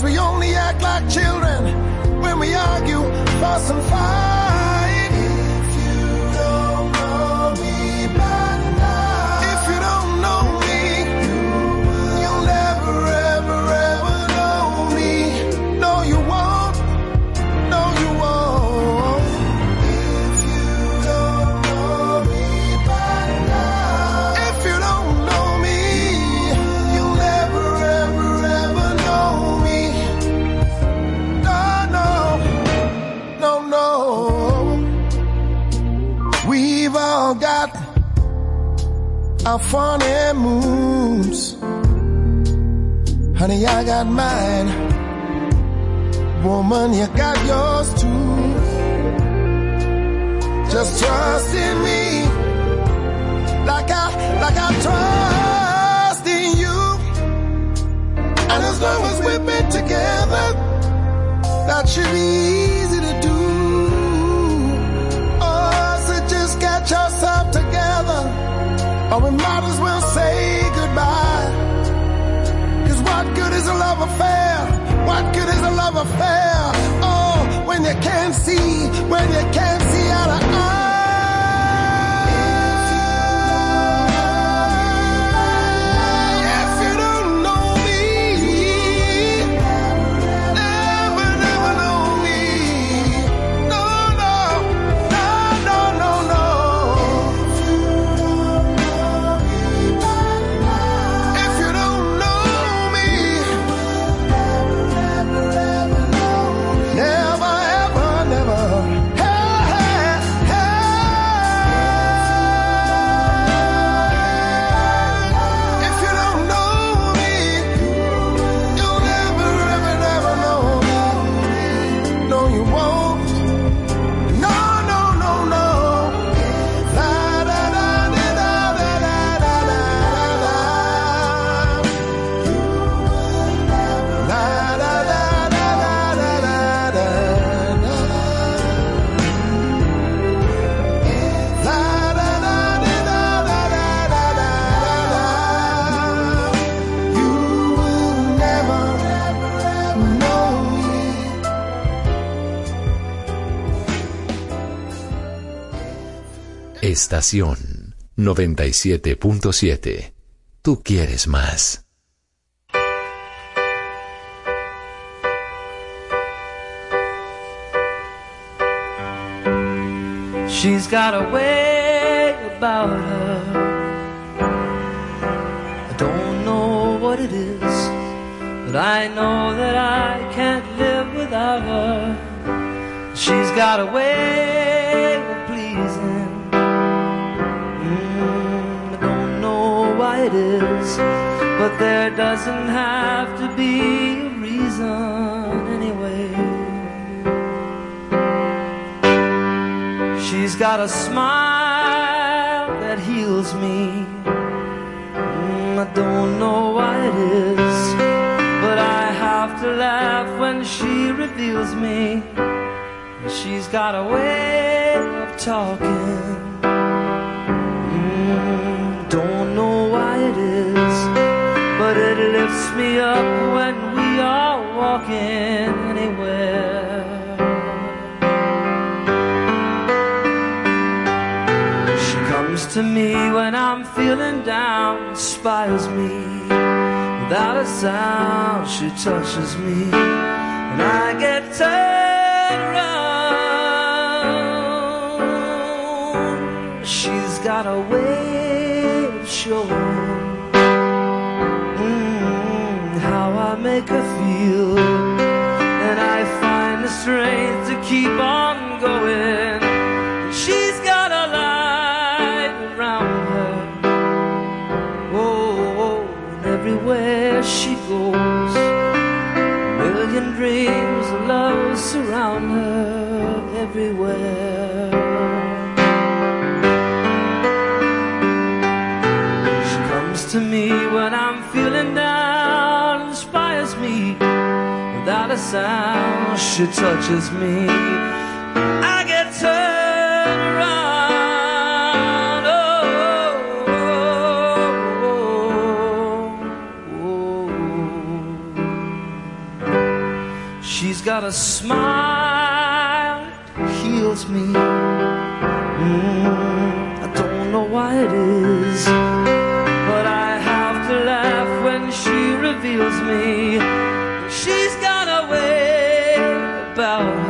Cause we only act like children when we argue, fuss and fight. Our funny moves. Honey, I got mine. Woman, you got yours too. Just trust in me. Like I, like I trust in you. And as long as we've been together, that should be Or we might as well say goodbye. Cause what good is a love affair? What good is a love affair? Oh, when you can't see, when you can't Estación 97.7. Tú quieres más. She's got a way about her. I don't know what it is, but I know that I can't live without her. She's got a way but there doesn't have to be a reason anyway. She's got a smile that heals me. Mm, I don't know why it is, but I have to laugh when she reveals me. She's got a way of talking. But it lifts me up when we are walking anywhere. She comes to me when I'm feeling down, inspires me. Without a sound, she touches me, and I get turned around. She's got a way of showing make her feel. And I find the strength to keep on going. And she's got a light around her. Oh, oh and everywhere she goes, a million dreams of love surround her everywhere. Sound. She touches me, I get turned around. Oh, oh, oh. She's got a smile that heals me. Mm, I don't know why it is, but I have to laugh when she reveals me. About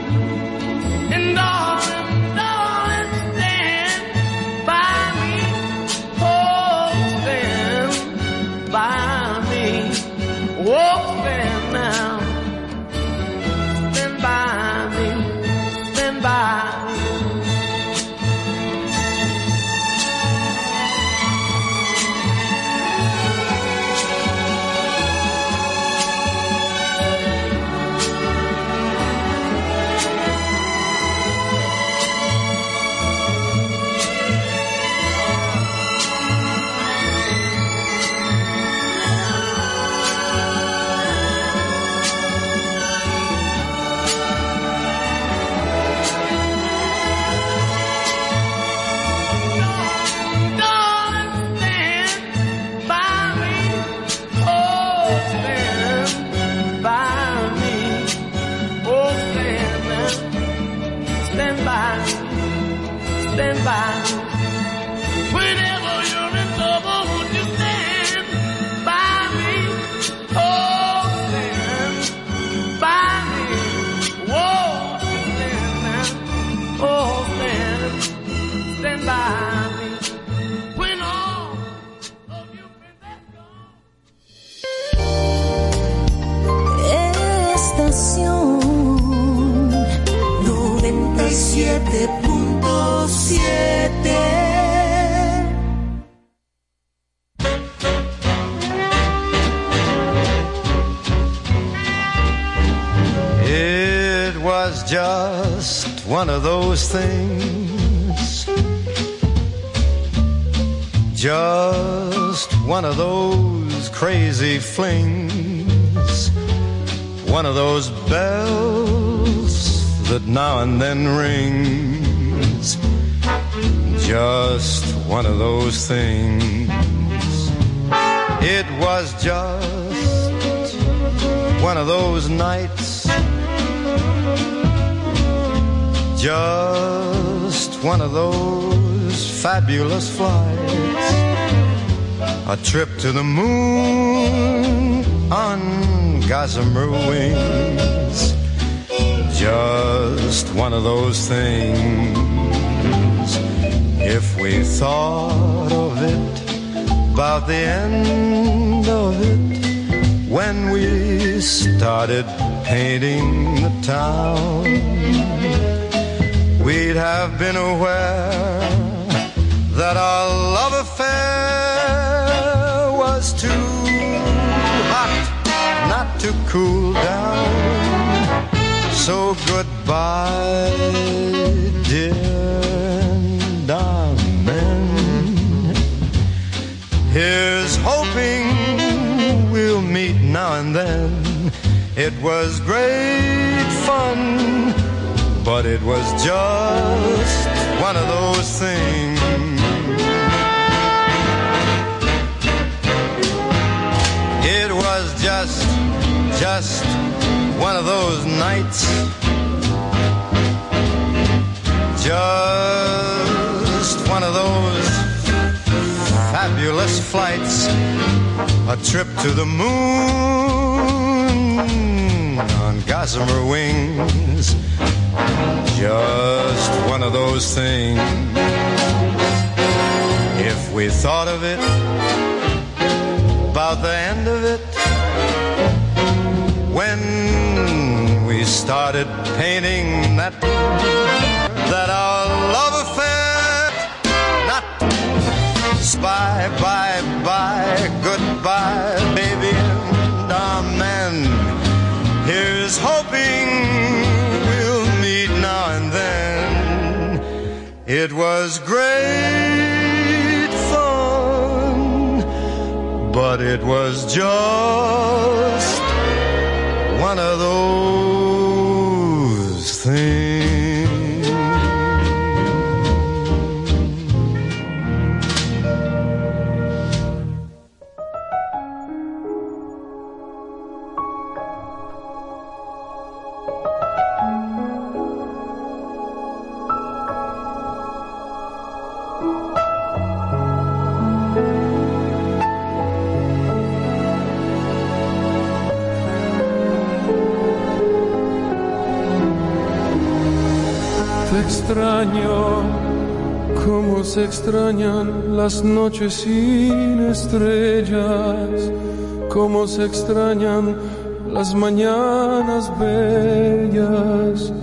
Oh, things. It was just one of those nights. Just one of those fabulous flights, a trip to the moon on gossamer wings. Just one of those things. If we thought of it, about the end of it, when we started painting the town, we'd have been aware that our love affair was too hot not to cool down. So goodbye, dear and then. It was great fun, but it was just one of those things. It was just, just one of those nights. Just one of those fabulous flights. A trip to the moon on gossamer wings. Just one of those things. If we thought of it, about the end of it, when we started painting that that our love affair not bye bye it was great fun but it was just one of those things. Extrañan las noches sin estrellas, como se extrañan las mañanas bellas.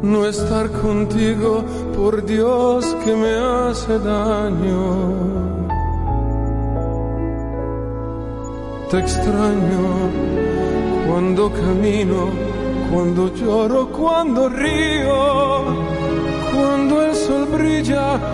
No estar contigo, por Dios que me hace daño. Te extraño cuando camino, cuando lloro, cuando río, cuando el sol brilla,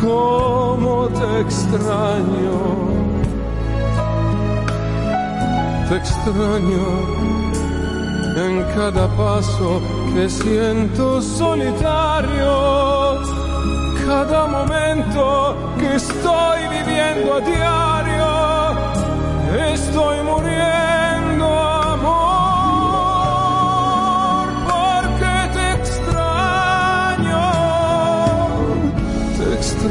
cómo te extraño. Te extraño en cada paso que siento solitario. Cada momento que estoy viviendo a diario. Estoy muriendo,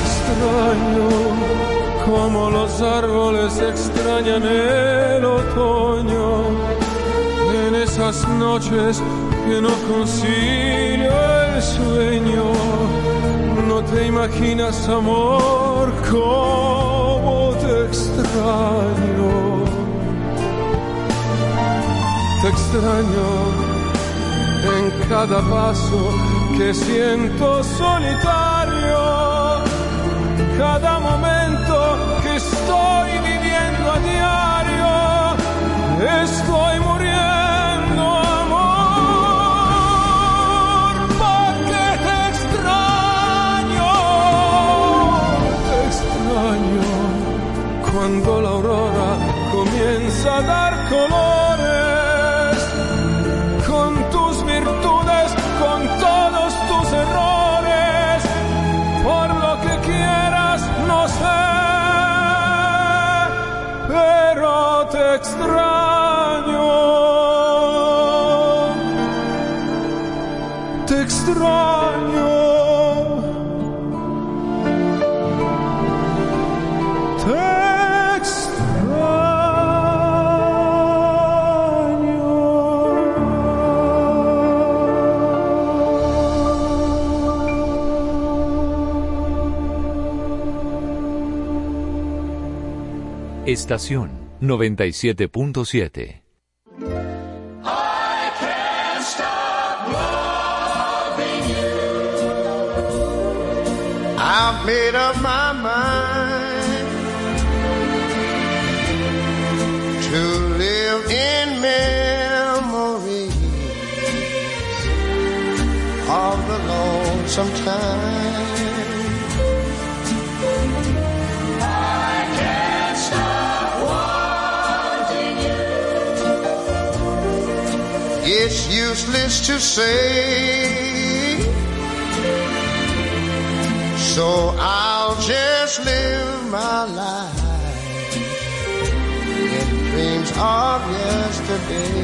Extraño como los árboles extrañan el otoño. En esas noches que no concilio el sueño. No te imaginas, amor, cómo te extraño. Te extraño en cada paso que siento solitario. Cada momento que estoy viviendo a diario, estoy muriendo, amor, porque te extraño, te extraño cuando la aurora comienza a dar colores Estación 97.7. I've made up my mind to live in memories of the lonesome time. Useless to say so I'll just live my life in dreams of yesterday.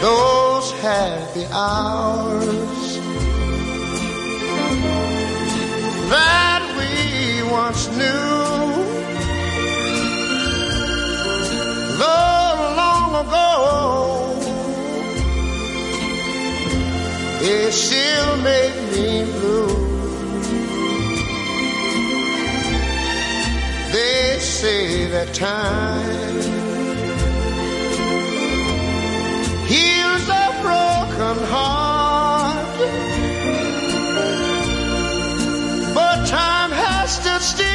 Those happy hours that we once knew. Long ago it still make me blue. They say that time heals a broken heart, but time has stood still.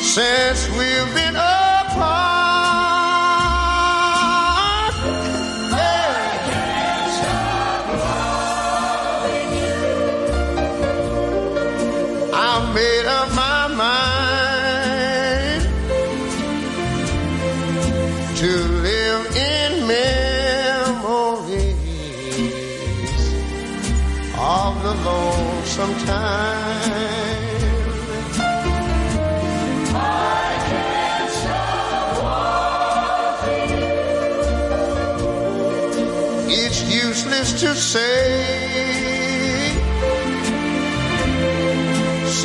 Since we've been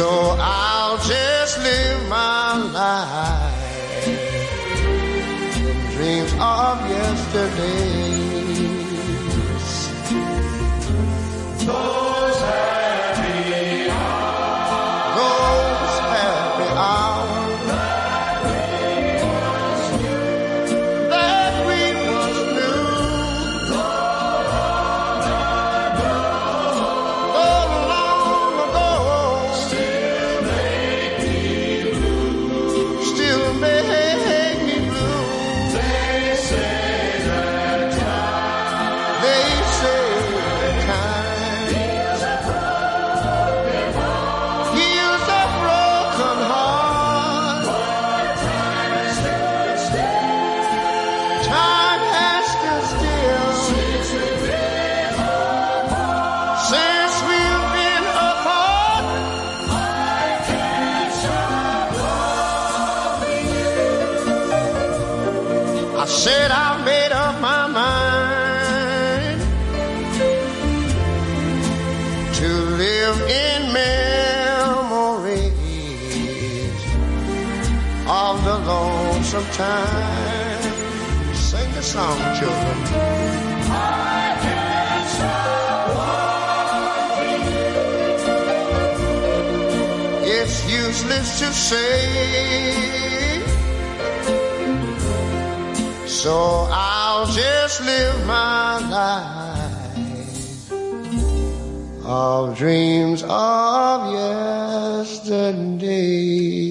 so needless to say. So I'll just live my life of dreams of yesterday.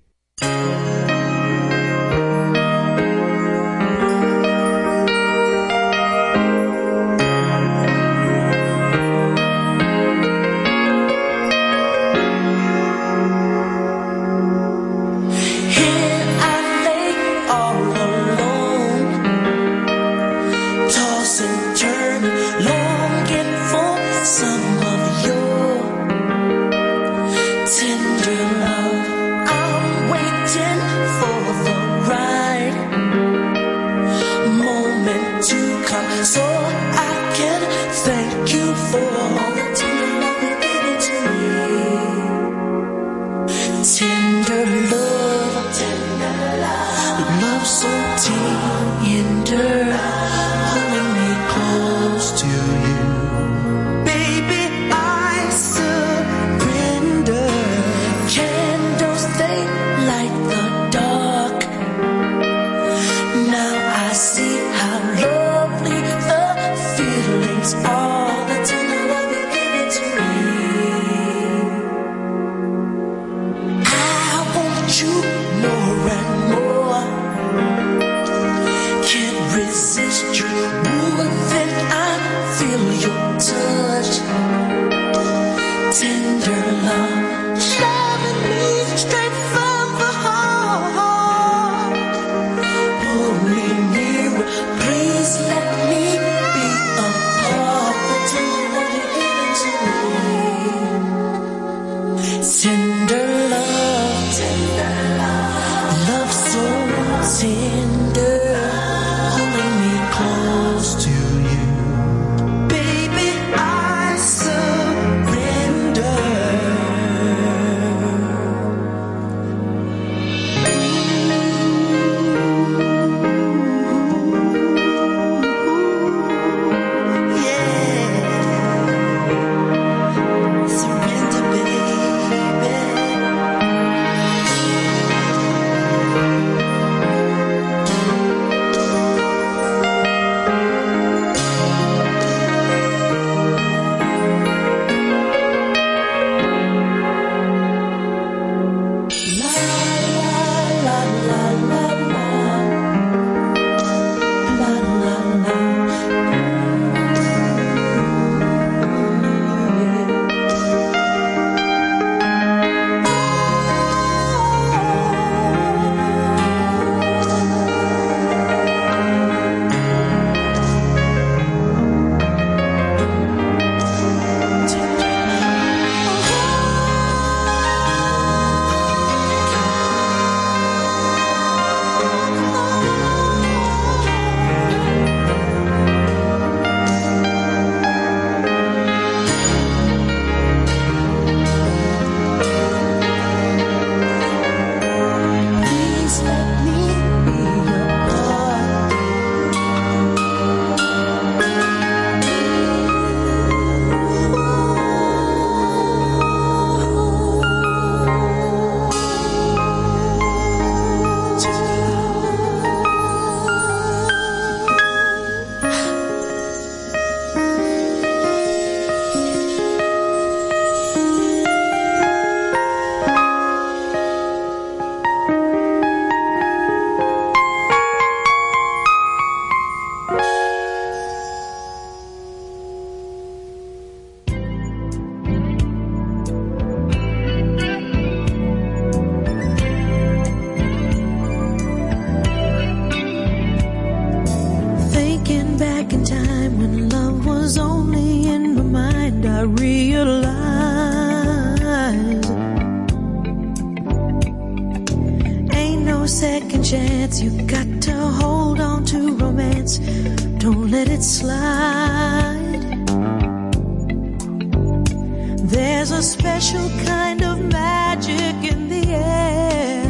special kind of magic in the air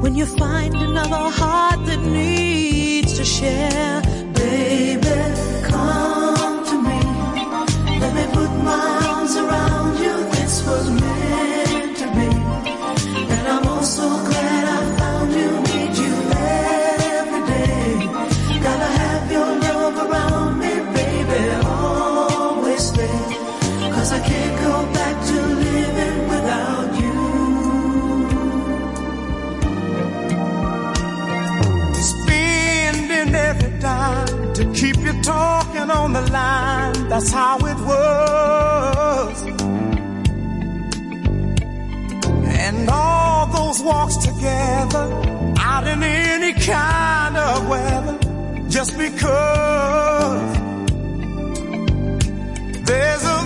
when you find another heart that needs to share. Baby, come to me. Let me put my arms around. on the line, that's how it was. And all those walks together, out in any kind of weather, just because there's a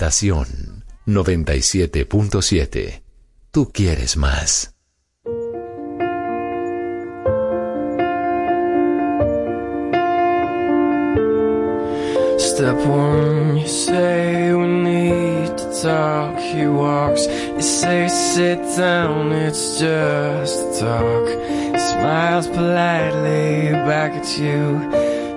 Estación 97.7. Tú quieres más. Say sit down, it's just talk. Smiles politely back at you.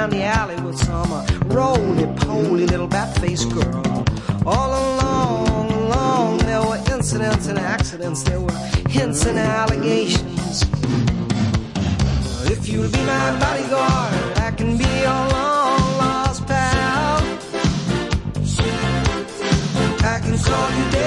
Down the alley with some uh, roly-poly little bat-faced girl. All along, along, there were incidents and accidents, there were hints and allegations. If you'll be my bodyguard, I can be your long lost pal. I can call you Daddy,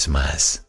vez más.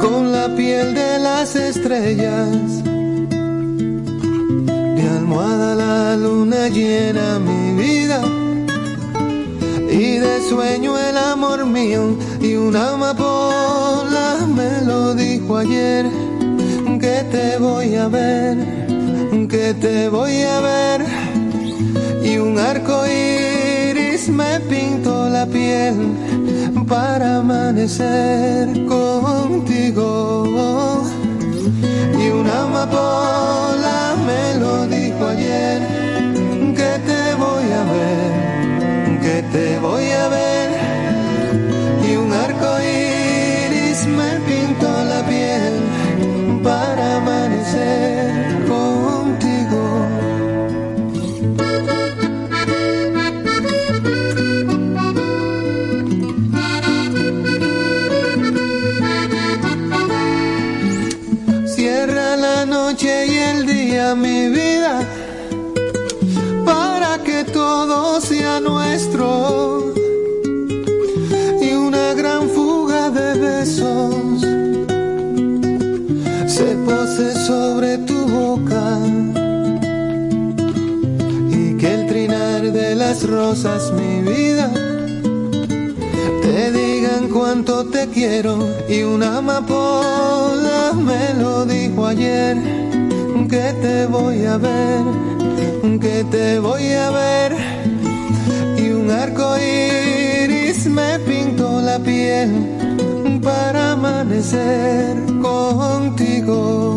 Con la piel de las estrellas. De almohada la luna llena mi vida y de sueño el amor mío y una amapola me lo dijo ayer que te voy a ver, que te voy a ver y un arco iris me pintó la piel para amanecer contigo. Y una amapola me lo dijo ayer que te voy a ver que te voy a ver mi vida. Te digan cuánto te quiero y una amapola me lo dijo ayer. Que te voy a ver que te voy a ver y un arco iris me pintó la piel para amanecer contigo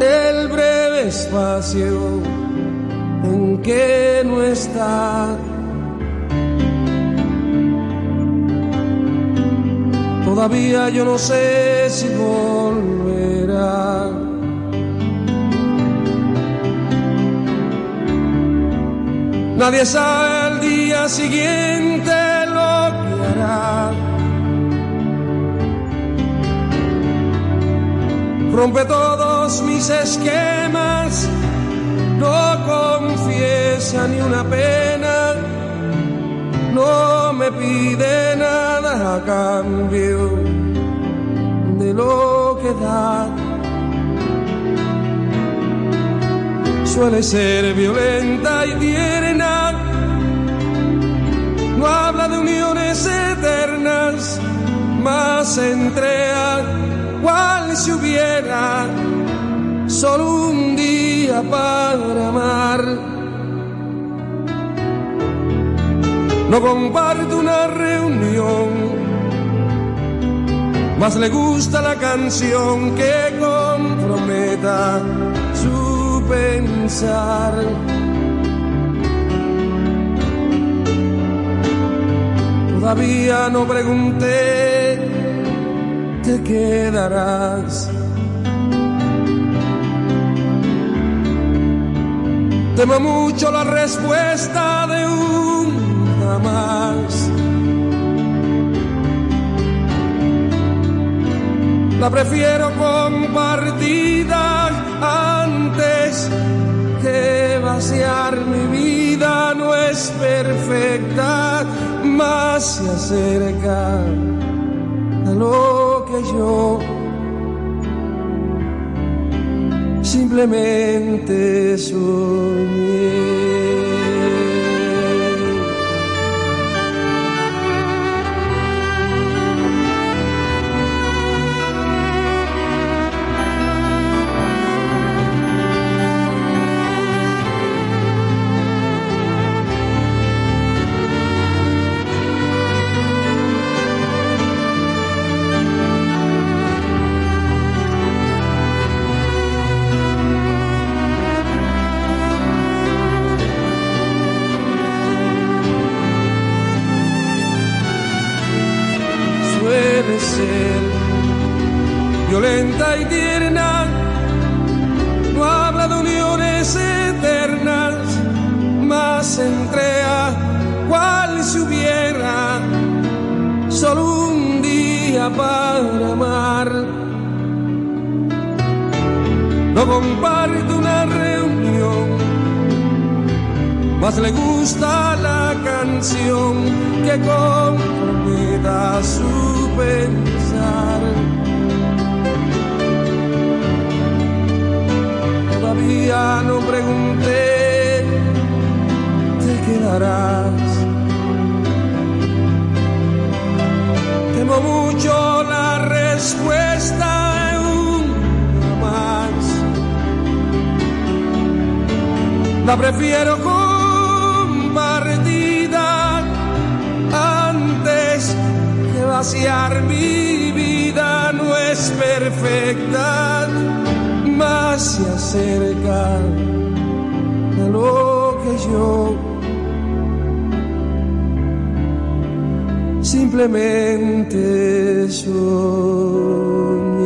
el breve espacio en que no está. Todavía yo no sé si volverá. Nadie sabe al día siguiente lo que hará. Rompe todos mis esquemas, no confiesa ni una pena, no me pide nada a cambio de lo que da. Suele ser violenta y tierna, no habla de uniones eternas, más entrega cual si hubiera solo un día para amar. No comparte una reunión, más le gusta la canción que comprometa su pensar. Todavía no pregunté, te quedarás. Temo mucho la respuesta de un jamás. La prefiero compartida antes que vaciar mi vida. No es perfecta, más se acerca a lo que yo simplemente soñé. La prefiero compartida antes que vaciar mi vida. No es perfecta, más se acerca a lo que yo simplemente soñé.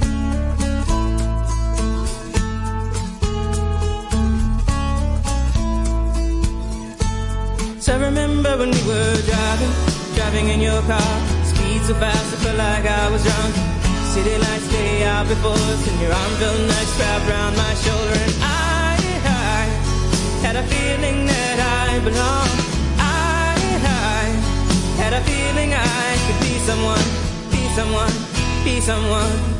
Your car. Speed so fast, I felt like I was drunk. City lights stay out before us, and your arm felt nice wrapped around my shoulder. And I, I had a feeling that I belonged. I, I had a feeling I could be someone, be someone, be someone.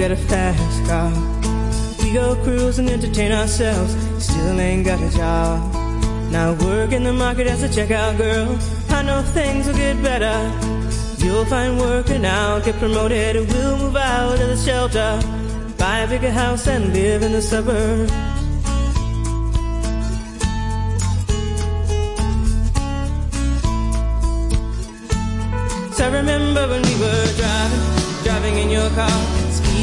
Got a fast car. We go cruise and entertain ourselves. Still ain't got a job. Now work in the market as a checkout girl. I know things will get better. You'll find work and I'll get promoted. And we'll move out of the shelter. Buy a bigger house and live in the suburbs. So I remember when we were driving, driving in your car.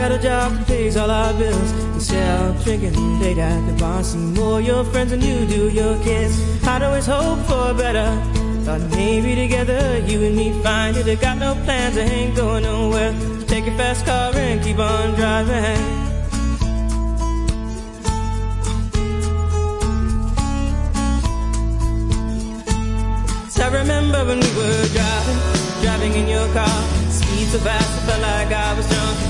Got a job that pays all our bills. Instead of drinking late at the bar, see more your friends than you do your kids. I'd always hope for better. Thought maybe together you and me find it. I got no plans, I ain't going nowhere. So take your fast car and keep on driving. I remember when we were driving, driving in your car. Speed so fast, I felt like I was drunk.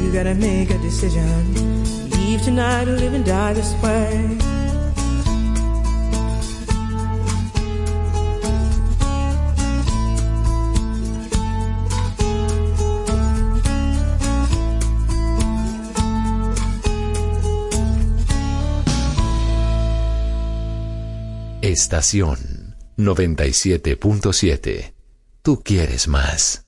You gotta make a decision. Leave tonight or live and die this way. Estación 97.7. Tú quieres más.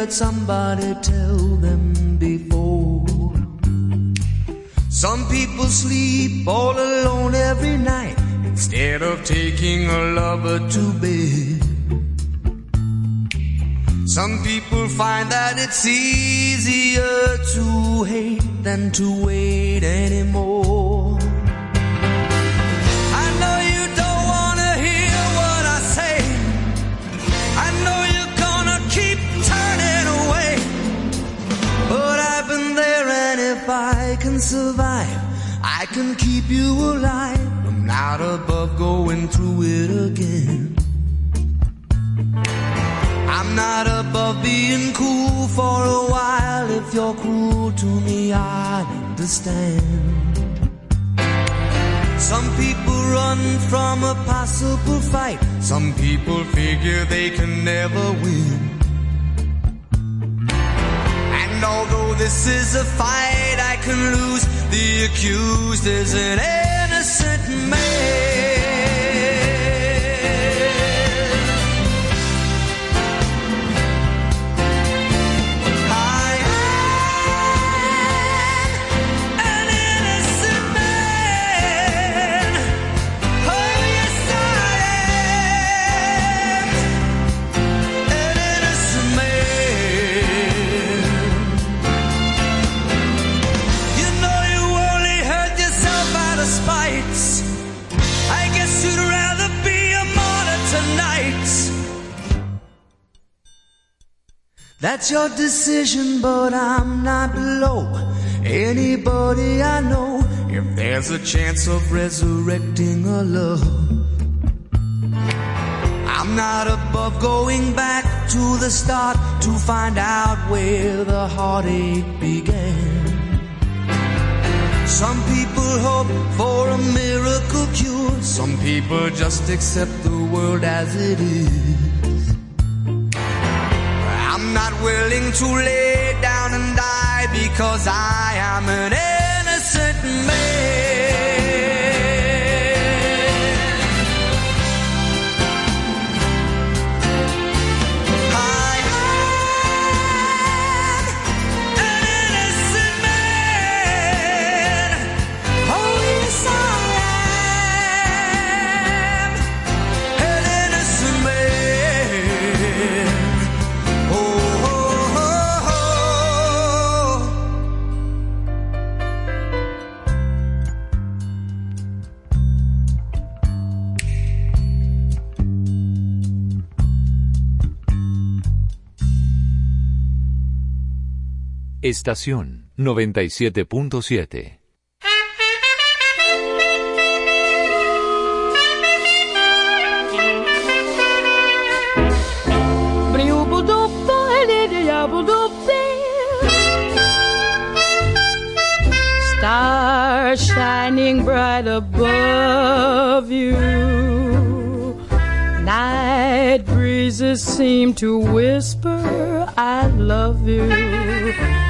Heard somebody tell them before. Some people sleep all alone every night instead of taking a lover to bed. Some people find that it's easier to hate than to wait anymore. Can keep you alive. I'm not above going through it again. I'm not above being cool for a while. If you're cruel to me, I understand. Some people run from a possible fight. Some people figure they can never win. And although this is a fight I can lose, the accused is an innocent man. That's your decision, but I'm not below anybody I know. If there's a chance of resurrecting a love, I'm not above going back to the start to find out where the heartache began. Some people hope for a miracle cure. Some people just accept the world as it is. I'm not willing to lay down and die because I am an innocent man. Estación 97.7. Star shining bright above you. Night breezes seem to whisper, I love you.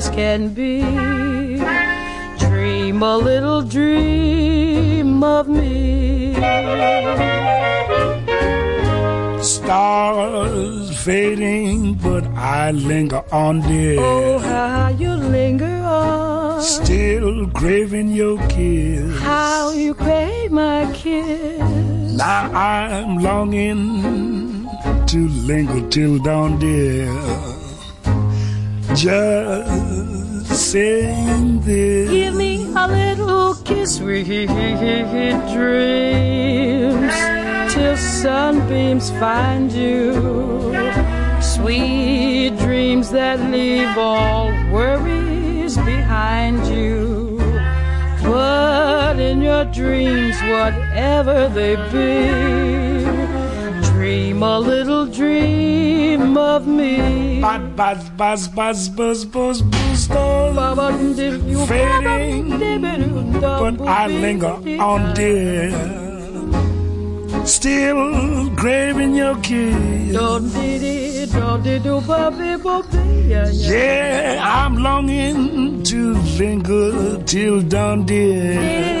as can be. Dream a little dream of me. Stars fading, but I linger on, dear. Oh, how you linger on. Still craving your kiss. How you crave my kiss. Now I'm longing to linger till dawn, dear. Just saying this. Give me a little kiss, sweet dreams, till sunbeams find you. Sweet dreams that leave all worries behind you. But in your dreams, whatever they be, dream a little dream of me. Buzz, buzz, buzz, buzz, buzz, buzz, buzz, fading, but I linger on, dear. Still craving your kiss. Yeah, I'm longing to linger till dawn, dear.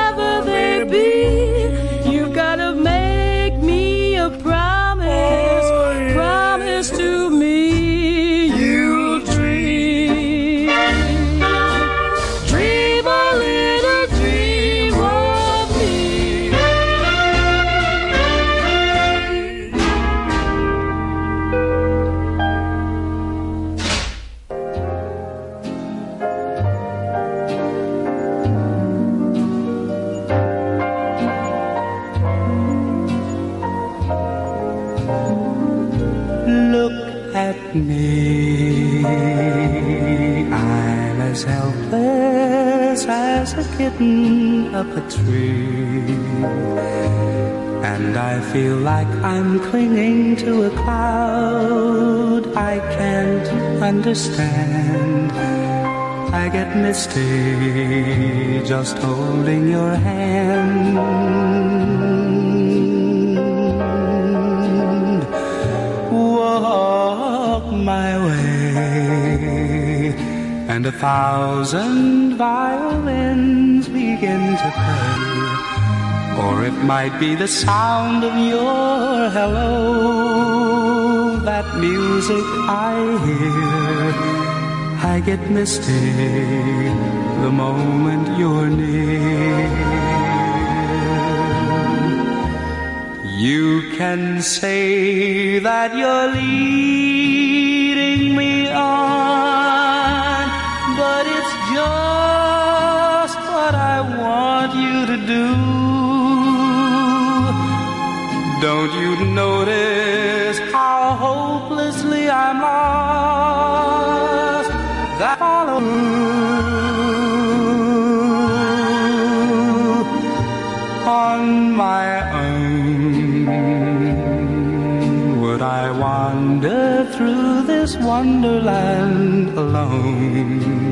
as helpless as a kitten up a tree. And I feel like I'm clinging to a cloud I can't understand. I get misty just holding your hand. Walk my and a thousand violins begin to play. Or it might be the sound of your hello, that music I hear. I get misty the moment you're near. You can say that you're leading me on, do. Don't you notice how hopelessly I'm lost? That follow on my own. Would I wander through this wonderland alone?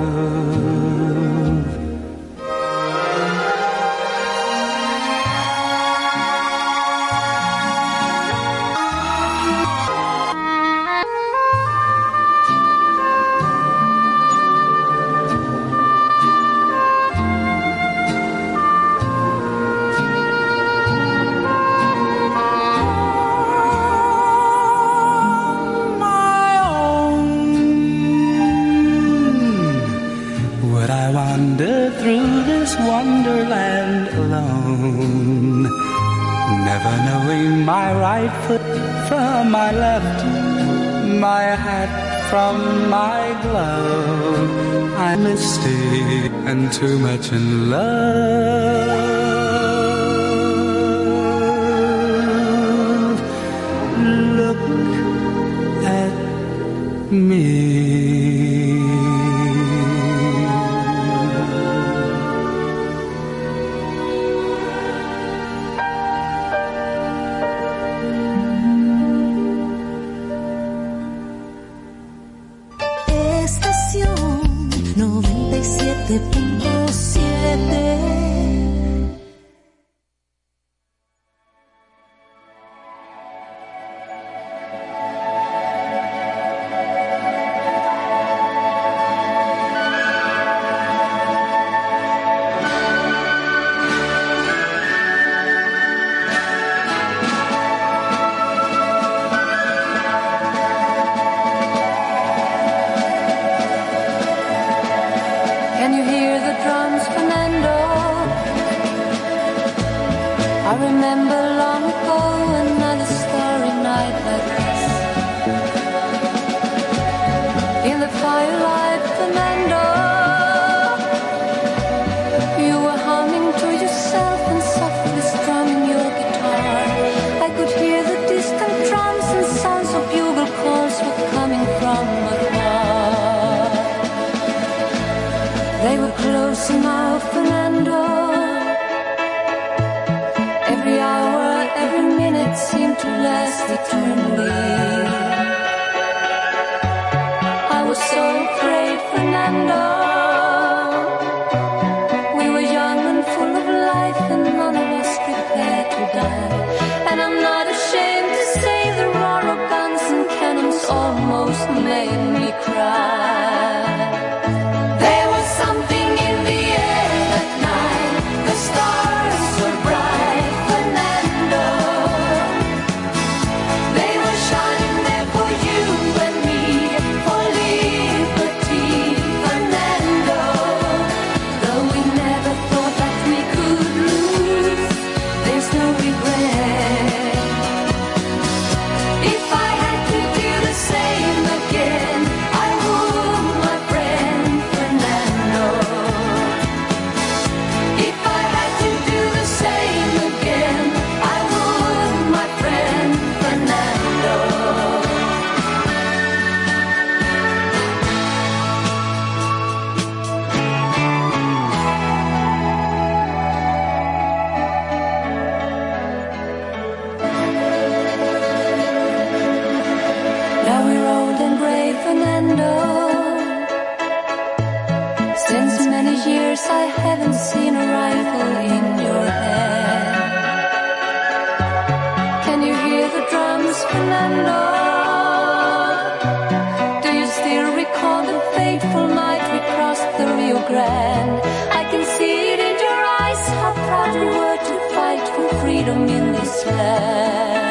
from my left, my hat from my glove. I'm misty and too much in love. Look at me. Fernando. Since many years I haven't seen a rifle in your hand. Can you hear the drums, Fernando? Do you still recall the fateful night we crossed the Rio Grande? I can see it in your eyes, how proud you were to fight for freedom in this land.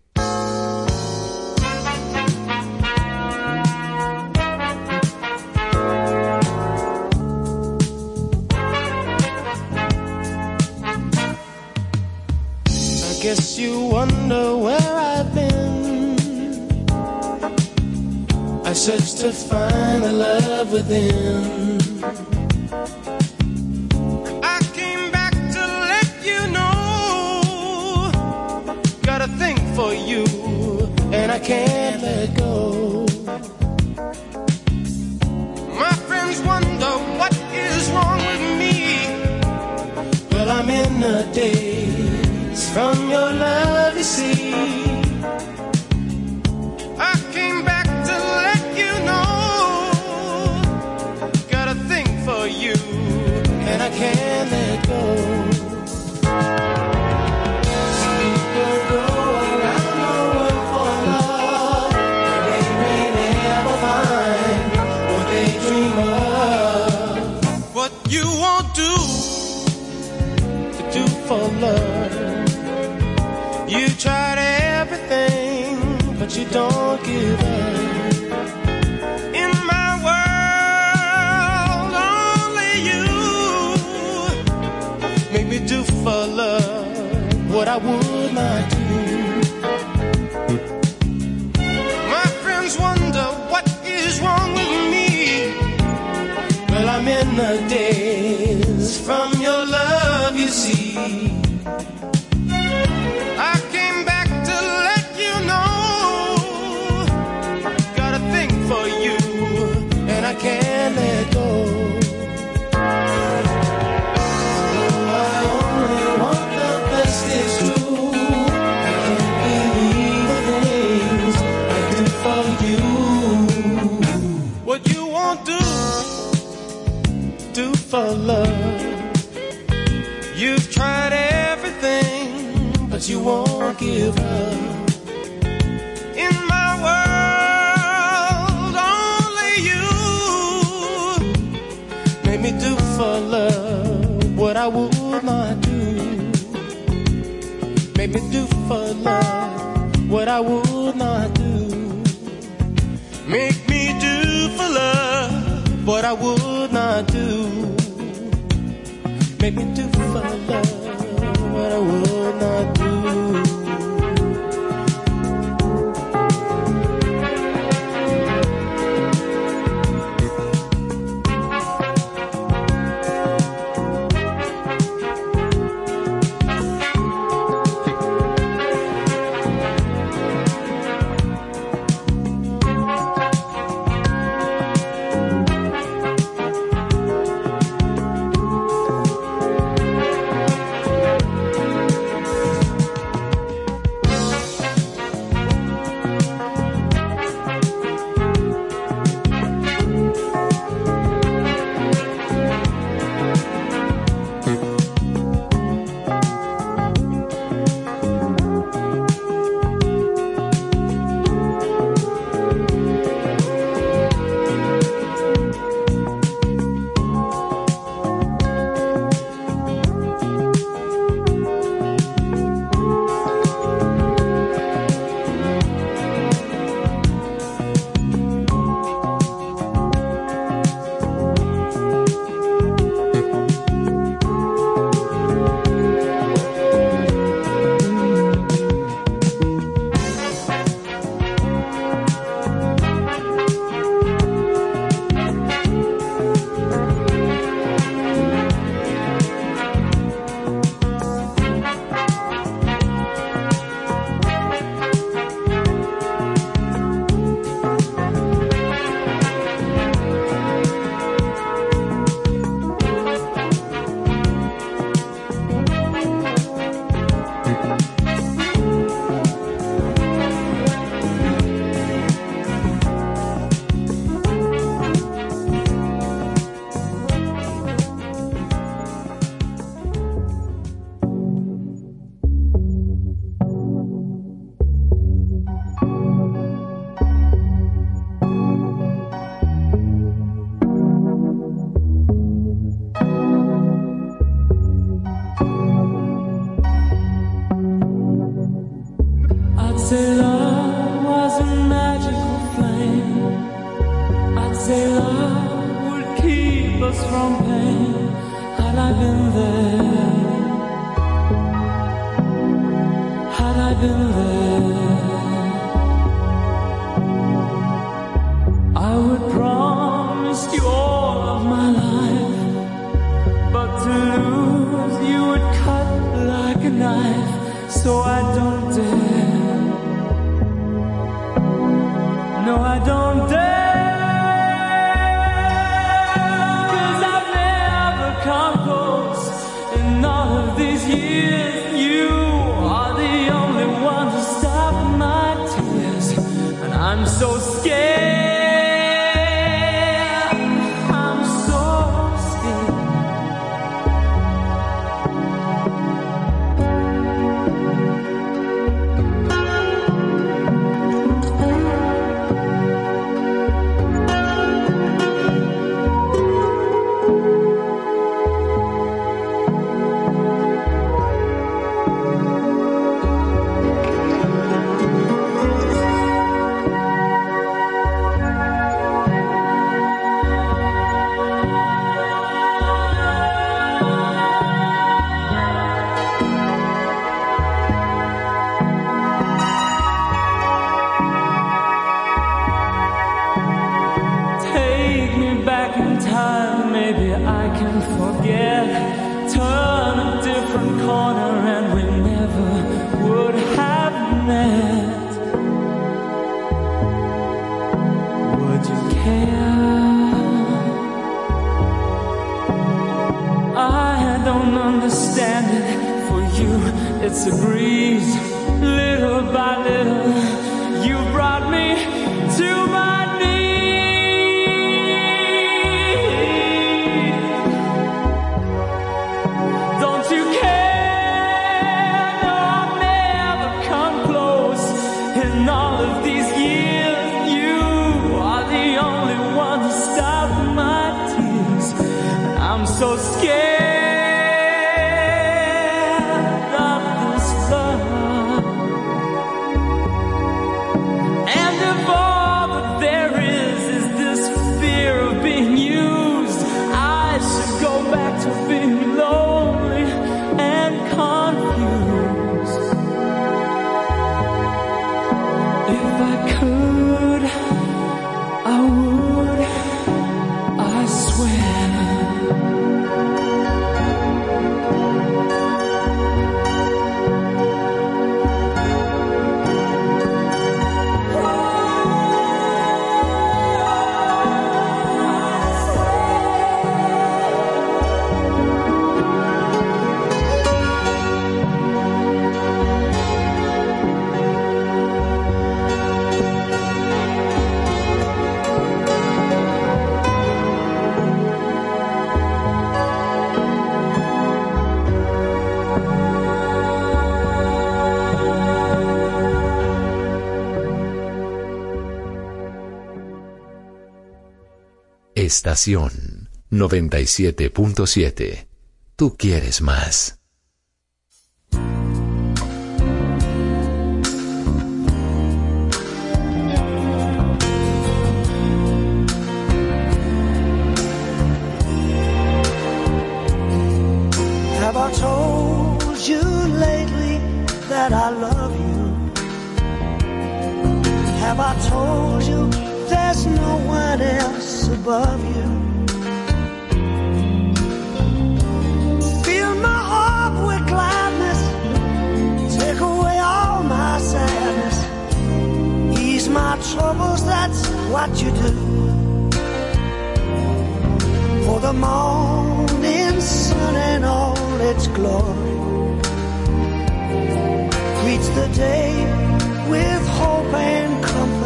From don't give up. In my world, only you make me do for love what I would not do. For love. You've tried everything, but you won't give up. In my world, only you make me do for love what I would not do. Made me do for love what I would not do. Make me do for love what I would not do. Make me do for love what I would not do. Estación 97.7. Tú quieres más. that I love you? There's no one else above you. Fill my heart with gladness. Take away all my sadness. Ease my troubles, that's what you do. For the morning sun and all its glory. Greets the day with hope and comfort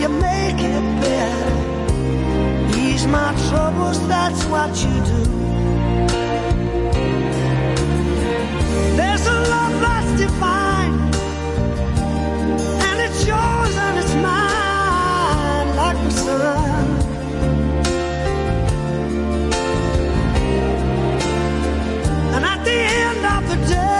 you make it better. Ease my troubles, that's what you do. There's a love that's divine, and it's yours and it's mine, like the sun. And at the end of the day.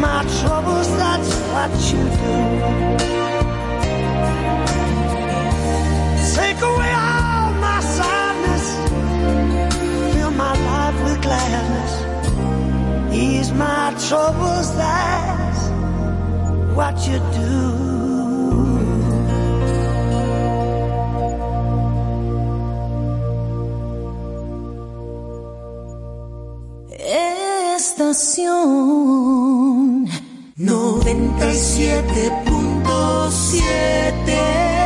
My troubles, that's what you do. Take away all my sadness, fill my life with gladness, ease my troubles, that's what you do. Estación 97.7